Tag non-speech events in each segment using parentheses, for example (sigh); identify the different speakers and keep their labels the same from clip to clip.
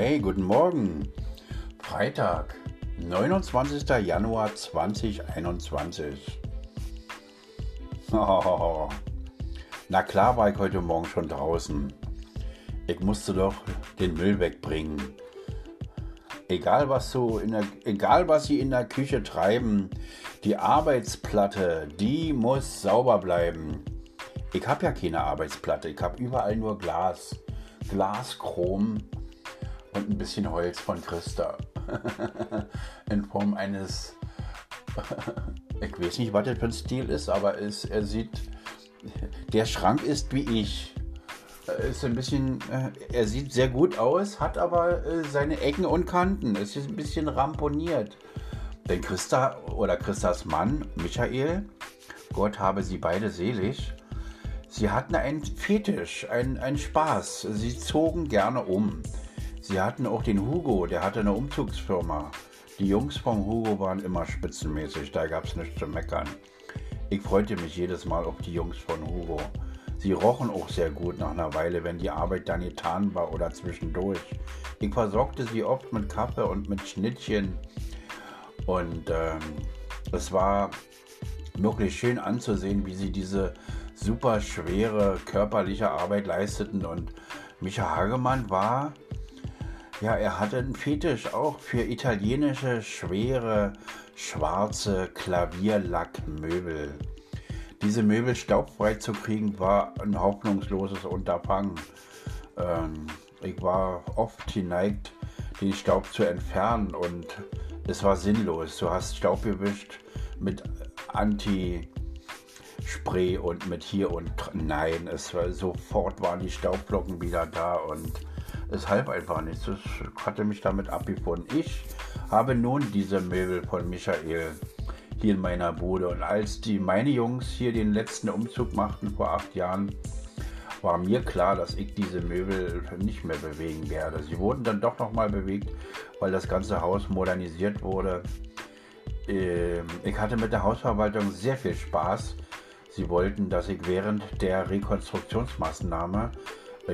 Speaker 1: Hey, guten Morgen. Freitag, 29. Januar 2021. Oh, (laughs) na klar war ich heute Morgen schon draußen. Ich musste doch den Müll wegbringen. Egal was, so in der, egal was Sie in der Küche treiben, die Arbeitsplatte, die muss sauber bleiben. Ich habe ja keine Arbeitsplatte, ich habe überall nur Glas. Glaschrom und ein bisschen Holz von Christa. (laughs) In Form eines, (laughs) ich weiß nicht, was das für ein Stil ist, aber es, er sieht, der Schrank ist wie ich. Ist ein bisschen, er sieht sehr gut aus, hat aber äh, seine Ecken und Kanten. Es ist ein bisschen ramponiert. Denn Christa oder Christas Mann, Michael, Gott habe sie beide selig, sie hatten einen Fetisch, einen, einen Spaß. Sie zogen gerne um. Sie hatten auch den Hugo, der hatte eine Umzugsfirma. Die Jungs vom Hugo waren immer spitzenmäßig, da gab es nichts zu meckern. Ich freute mich jedes Mal auf die Jungs von Hugo. Sie rochen auch sehr gut nach einer Weile, wenn die Arbeit dann getan war oder zwischendurch. Ich versorgte sie oft mit Kaffee und mit Schnittchen. Und ähm, es war wirklich schön anzusehen, wie sie diese super schwere körperliche Arbeit leisteten. Und Micha Hagemann war ja, er hatte einen Fetisch auch für italienische, schwere, schwarze Klavierlackmöbel. Diese Möbel staubfrei zu kriegen, war ein hoffnungsloses Unterfangen. Ähm, ich war oft geneigt, den Staub zu entfernen und es war sinnlos. Du hast Staub gewischt mit Anti-Spray und mit hier und nein, es war sofort waren die Staubblocken wieder da und es half einfach nichts. Das hatte mich damit abgefunden. Ich habe nun diese Möbel von Michael hier in meiner Bude. Und als die meine Jungs hier den letzten Umzug machten vor acht Jahren, war mir klar, dass ich diese Möbel nicht mehr bewegen werde. Sie wurden dann doch nochmal bewegt, weil das ganze Haus modernisiert wurde. Ähm, ich hatte mit der Hausverwaltung sehr viel Spaß. Sie wollten, dass ich während der Rekonstruktionsmaßnahme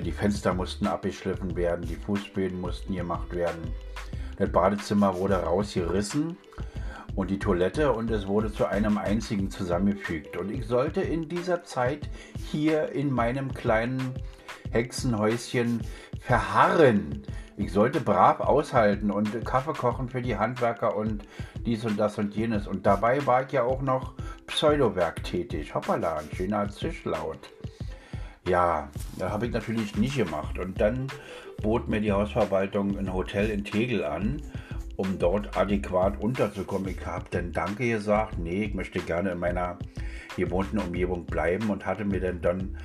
Speaker 1: die Fenster mussten abgeschliffen werden, die Fußböden mussten gemacht werden. Das Badezimmer wurde rausgerissen und die Toilette und es wurde zu einem einzigen zusammengefügt. Und ich sollte in dieser Zeit hier in meinem kleinen Hexenhäuschen verharren. Ich sollte brav aushalten und Kaffee kochen für die Handwerker und dies und das und jenes. Und dabei war ich ja auch noch Pseudowerk tätig. Hoppala, ein schöner Zischlaut. Ja, da habe ich natürlich nicht gemacht. Und dann bot mir die Hausverwaltung ein Hotel in Tegel an, um dort adäquat unterzukommen. Ich habe dann Danke gesagt, nee, ich möchte gerne in meiner gewohnten Umgebung bleiben und hatte mir dann, dann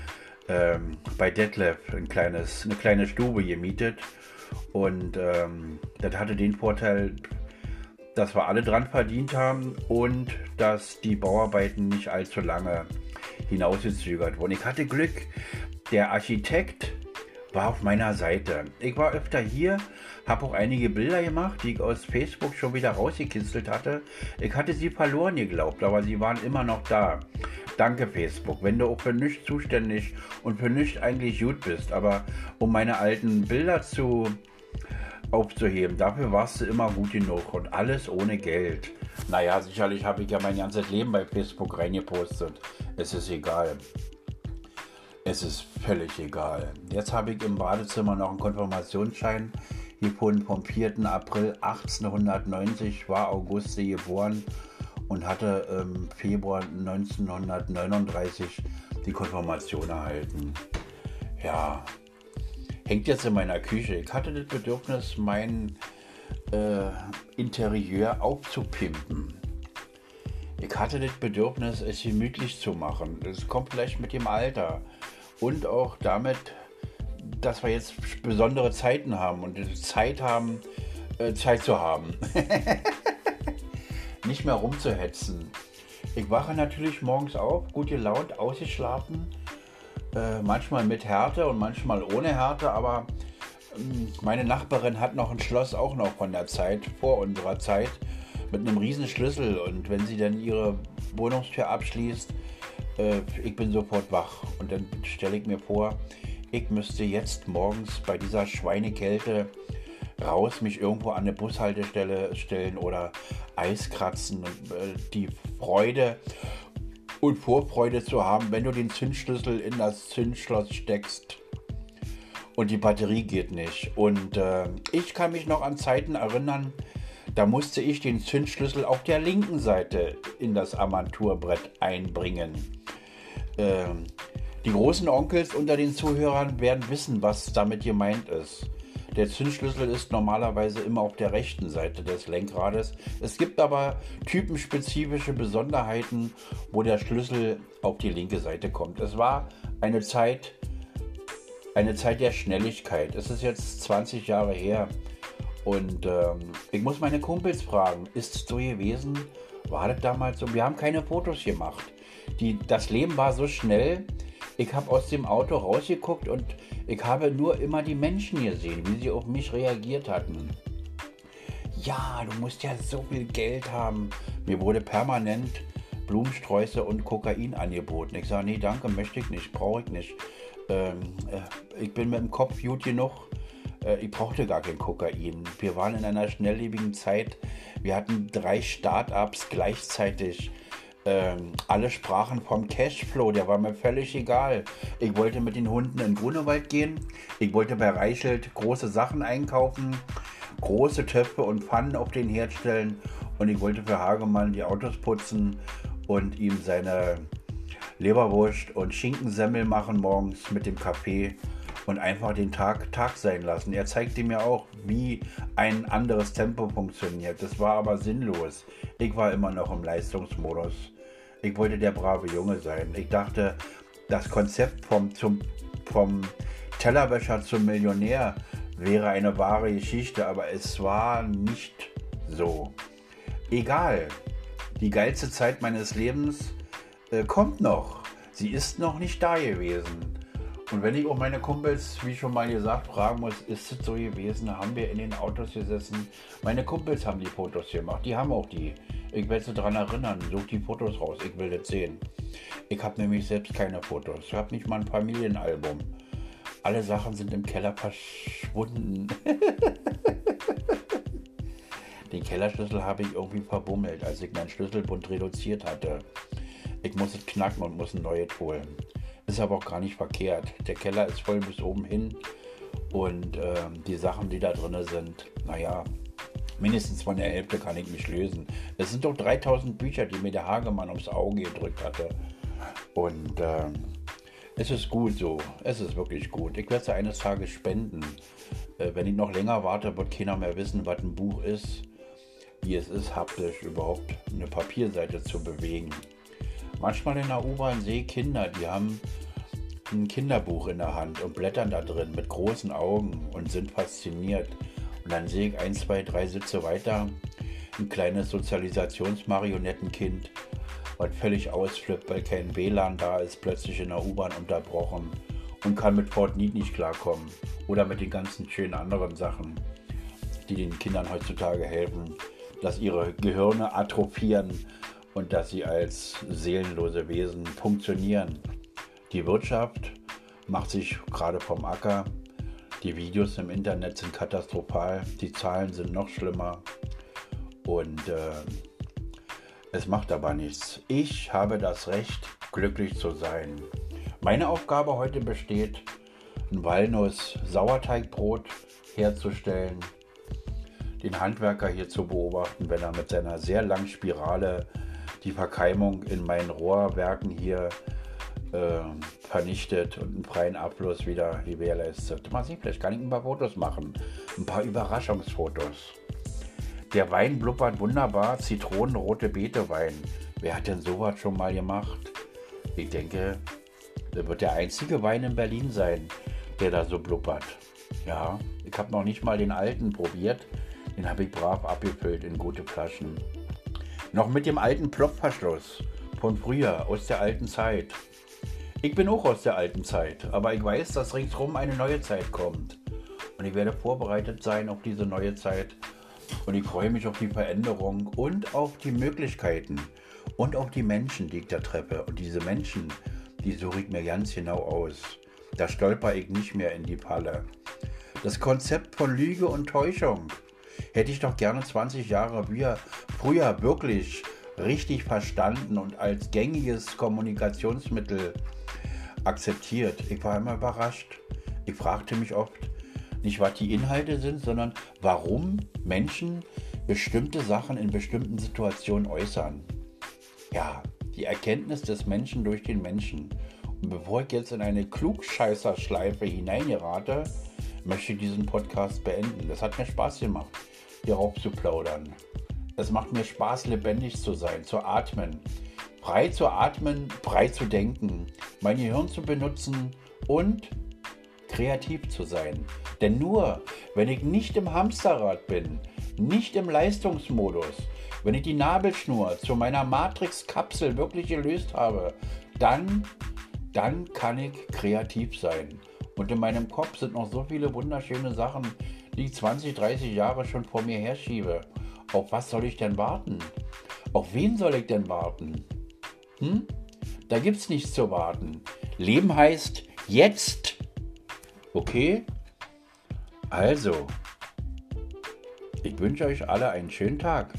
Speaker 1: ähm, bei Detlef ein kleines, eine kleine Stube gemietet. Und ähm, das hatte den Vorteil, dass wir alle dran verdient haben und dass die Bauarbeiten nicht allzu lange hinausgezögert wurden. Ich hatte Glück, der Architekt war auf meiner Seite. Ich war öfter hier, habe auch einige Bilder gemacht, die ich aus Facebook schon wieder rausgekitzelt hatte. Ich hatte sie verloren geglaubt, aber sie waren immer noch da. Danke Facebook, wenn du auch für nichts zuständig und für nichts eigentlich gut bist, aber um meine alten Bilder zu aufzuheben, dafür warst du immer gut genug und alles ohne Geld. Naja, sicherlich habe ich ja mein ganzes Leben bei Facebook reingepostet. Es ist egal. Es ist völlig egal. Jetzt habe ich im Badezimmer noch einen Konfirmationsschein gefunden vom 4. April 1890, war Auguste geboren und hatte im Februar 1939 die Konfirmation erhalten. Ja, hängt jetzt in meiner Küche. Ich hatte das Bedürfnis, mein äh, Interieur aufzupimpen. Ich hatte das Bedürfnis, es gemütlich zu machen. Das kommt vielleicht mit dem Alter und auch damit, dass wir jetzt besondere Zeiten haben und Zeit haben, äh, Zeit zu haben. (laughs) Nicht mehr rumzuhetzen. Ich wache natürlich morgens auf, gut gelaunt, ausgeschlafen, äh, manchmal mit Härte und manchmal ohne Härte, aber meine Nachbarin hat noch ein Schloss auch noch von der Zeit, vor unserer Zeit, mit einem riesen Schlüssel und wenn sie dann ihre Wohnungstür abschließt, äh, ich bin sofort wach und dann stelle ich mir vor, ich müsste jetzt morgens bei dieser Schweinekälte raus, mich irgendwo an eine Bushaltestelle stellen oder Eis kratzen. Äh, die Freude und Vorfreude zu haben, wenn du den Zündschlüssel in das Zündschloss steckst und die Batterie geht nicht. Und äh, ich kann mich noch an Zeiten erinnern, da musste ich den Zündschlüssel auf der linken Seite in das Armaturenbrett einbringen. Ähm, die großen Onkels unter den Zuhörern werden wissen, was damit gemeint ist. Der Zündschlüssel ist normalerweise immer auf der rechten Seite des Lenkrades. Es gibt aber typenspezifische Besonderheiten, wo der Schlüssel auf die linke Seite kommt. Es war eine Zeit, eine Zeit der Schnelligkeit. Es ist jetzt 20 Jahre her. Und ähm, ich muss meine Kumpels fragen, ist es so gewesen? War das damals so? Wir haben keine Fotos gemacht. Die, das Leben war so schnell. Ich habe aus dem Auto rausgeguckt und ich habe nur immer die Menschen gesehen, wie sie auf mich reagiert hatten. Ja, du musst ja so viel Geld haben. Mir wurde permanent Blumensträuße und Kokain angeboten. Ich sage, nee, danke, möchte ich nicht, brauche ich nicht. Ähm, äh, ich bin mit dem Kopf gut genug. Äh, ich brauchte gar kein Kokain. Wir waren in einer schnelllebigen Zeit. Wir hatten drei Start-ups gleichzeitig. Ähm, alle sprachen vom Cashflow, der war mir völlig egal. Ich wollte mit den Hunden in Grunewald gehen. Ich wollte bei Reichelt große Sachen einkaufen, große Töpfe und Pfannen auf den Herd stellen. Und ich wollte für Hagemann die Autos putzen und ihm seine Leberwurst und Schinkensemmel machen morgens mit dem Kaffee und einfach den Tag Tag sein lassen. Er zeigte mir auch, wie ein anderes Tempo funktioniert. Das war aber sinnlos. Ich war immer noch im Leistungsmodus. Ich wollte der brave Junge sein. Ich dachte, das Konzept vom, zum, vom Tellerwäscher zum Millionär wäre eine wahre Geschichte, aber es war nicht so. Egal. Die geilste Zeit meines Lebens äh, kommt noch. Sie ist noch nicht da gewesen. Und wenn ich auch meine Kumpels, wie schon mal gesagt, fragen muss, ist es so gewesen, haben wir in den Autos gesessen? Meine Kumpels haben die Fotos gemacht, die haben auch die. Ich werde sie daran erinnern, such die Fotos raus, ich will das sehen. Ich habe nämlich selbst keine Fotos, ich habe nicht mal ein Familienalbum. Alle Sachen sind im Keller verschwunden. (laughs) Den Kellerschlüssel habe ich irgendwie verbummelt, als ich meinen Schlüsselbund reduziert hatte. Ich muss es knacken und muss ein neues holen. Ist aber auch gar nicht verkehrt. Der Keller ist voll bis oben hin und äh, die Sachen, die da drin sind, naja, mindestens von der Hälfte kann ich mich lösen. Es sind doch 3000 Bücher, die mir der Hagemann ums Auge gedrückt hatte. Und äh, es ist gut so. Es ist wirklich gut. Ich werde es eines Tages spenden. Äh, wenn ich noch länger warte, wird keiner mehr wissen, was ein Buch ist, wie es ist, haptisch überhaupt eine Papierseite zu bewegen. Manchmal in der U-Bahn sehe ich Kinder, die haben ein Kinderbuch in der Hand und blättern da drin mit großen Augen und sind fasziniert. Und dann sehe ich ein, zwei, drei Sitze weiter ein kleines Sozialisationsmarionettenkind, was völlig ausflippt, weil kein WLAN da ist, plötzlich in der U-Bahn unterbrochen und kann mit Fortnite nicht klarkommen. Oder mit den ganzen schönen anderen Sachen, die den Kindern heutzutage helfen, dass ihre Gehirne atrophieren und dass sie als seelenlose Wesen funktionieren. Die Wirtschaft macht sich gerade vom Acker. Die Videos im Internet sind katastrophal, die Zahlen sind noch schlimmer und äh, es macht aber nichts. Ich habe das Recht, glücklich zu sein. Meine Aufgabe heute besteht, ein Walnuss-Sauerteigbrot herzustellen, den Handwerker hier zu beobachten, wenn er mit seiner sehr langen Spirale die Verkeimung in meinen Rohrwerken hier äh, vernichtet und einen freien Abfluss wieder gewährleistet. Mal sehen, vielleicht kann ich ein paar Fotos machen. Ein paar Überraschungsfotos. Der Wein blubbert wunderbar, zitronenrote Beetewein. Wer hat denn sowas schon mal gemacht? Ich denke, das wird der einzige Wein in Berlin sein, der da so blubbert. Ja, ich habe noch nicht mal den alten probiert. Den habe ich brav abgefüllt in gute Flaschen. Noch mit dem alten Plopverschluss von früher, aus der alten Zeit. Ich bin auch aus der alten Zeit, aber ich weiß, dass ringsherum eine neue Zeit kommt. Und ich werde vorbereitet sein auf diese neue Zeit. Und ich freue mich auf die Veränderung und auf die Möglichkeiten und auf die Menschen, die ich da treffe. Und diese Menschen, die suche ich mir ganz genau aus. Da stolper ich nicht mehr in die Falle. Das Konzept von Lüge und Täuschung hätte ich doch gerne 20 Jahre früher wirklich richtig verstanden und als gängiges Kommunikationsmittel akzeptiert. Ich war immer überrascht. Ich fragte mich oft nicht, was die Inhalte sind, sondern warum Menschen bestimmte Sachen in bestimmten Situationen äußern. Ja, die Erkenntnis des Menschen durch den Menschen. Und bevor ich jetzt in eine Klugscheißerschleife hineingerate, möchte ich diesen Podcast beenden. Das hat mir Spaß gemacht, hierauf zu plaudern. Es macht mir Spaß, lebendig zu sein, zu atmen. Frei zu atmen, frei zu denken, mein Gehirn zu benutzen und kreativ zu sein. Denn nur, wenn ich nicht im Hamsterrad bin, nicht im Leistungsmodus, wenn ich die Nabelschnur zu meiner Matrix-Kapsel wirklich gelöst habe, dann, dann kann ich kreativ sein. Und in meinem Kopf sind noch so viele wunderschöne Sachen, die ich 20, 30 Jahre schon vor mir herschiebe. Auf was soll ich denn warten? Auf wen soll ich denn warten? Hm? Da gibt's nichts zu warten. Leben heißt jetzt. Okay? Also, ich wünsche euch alle einen schönen Tag.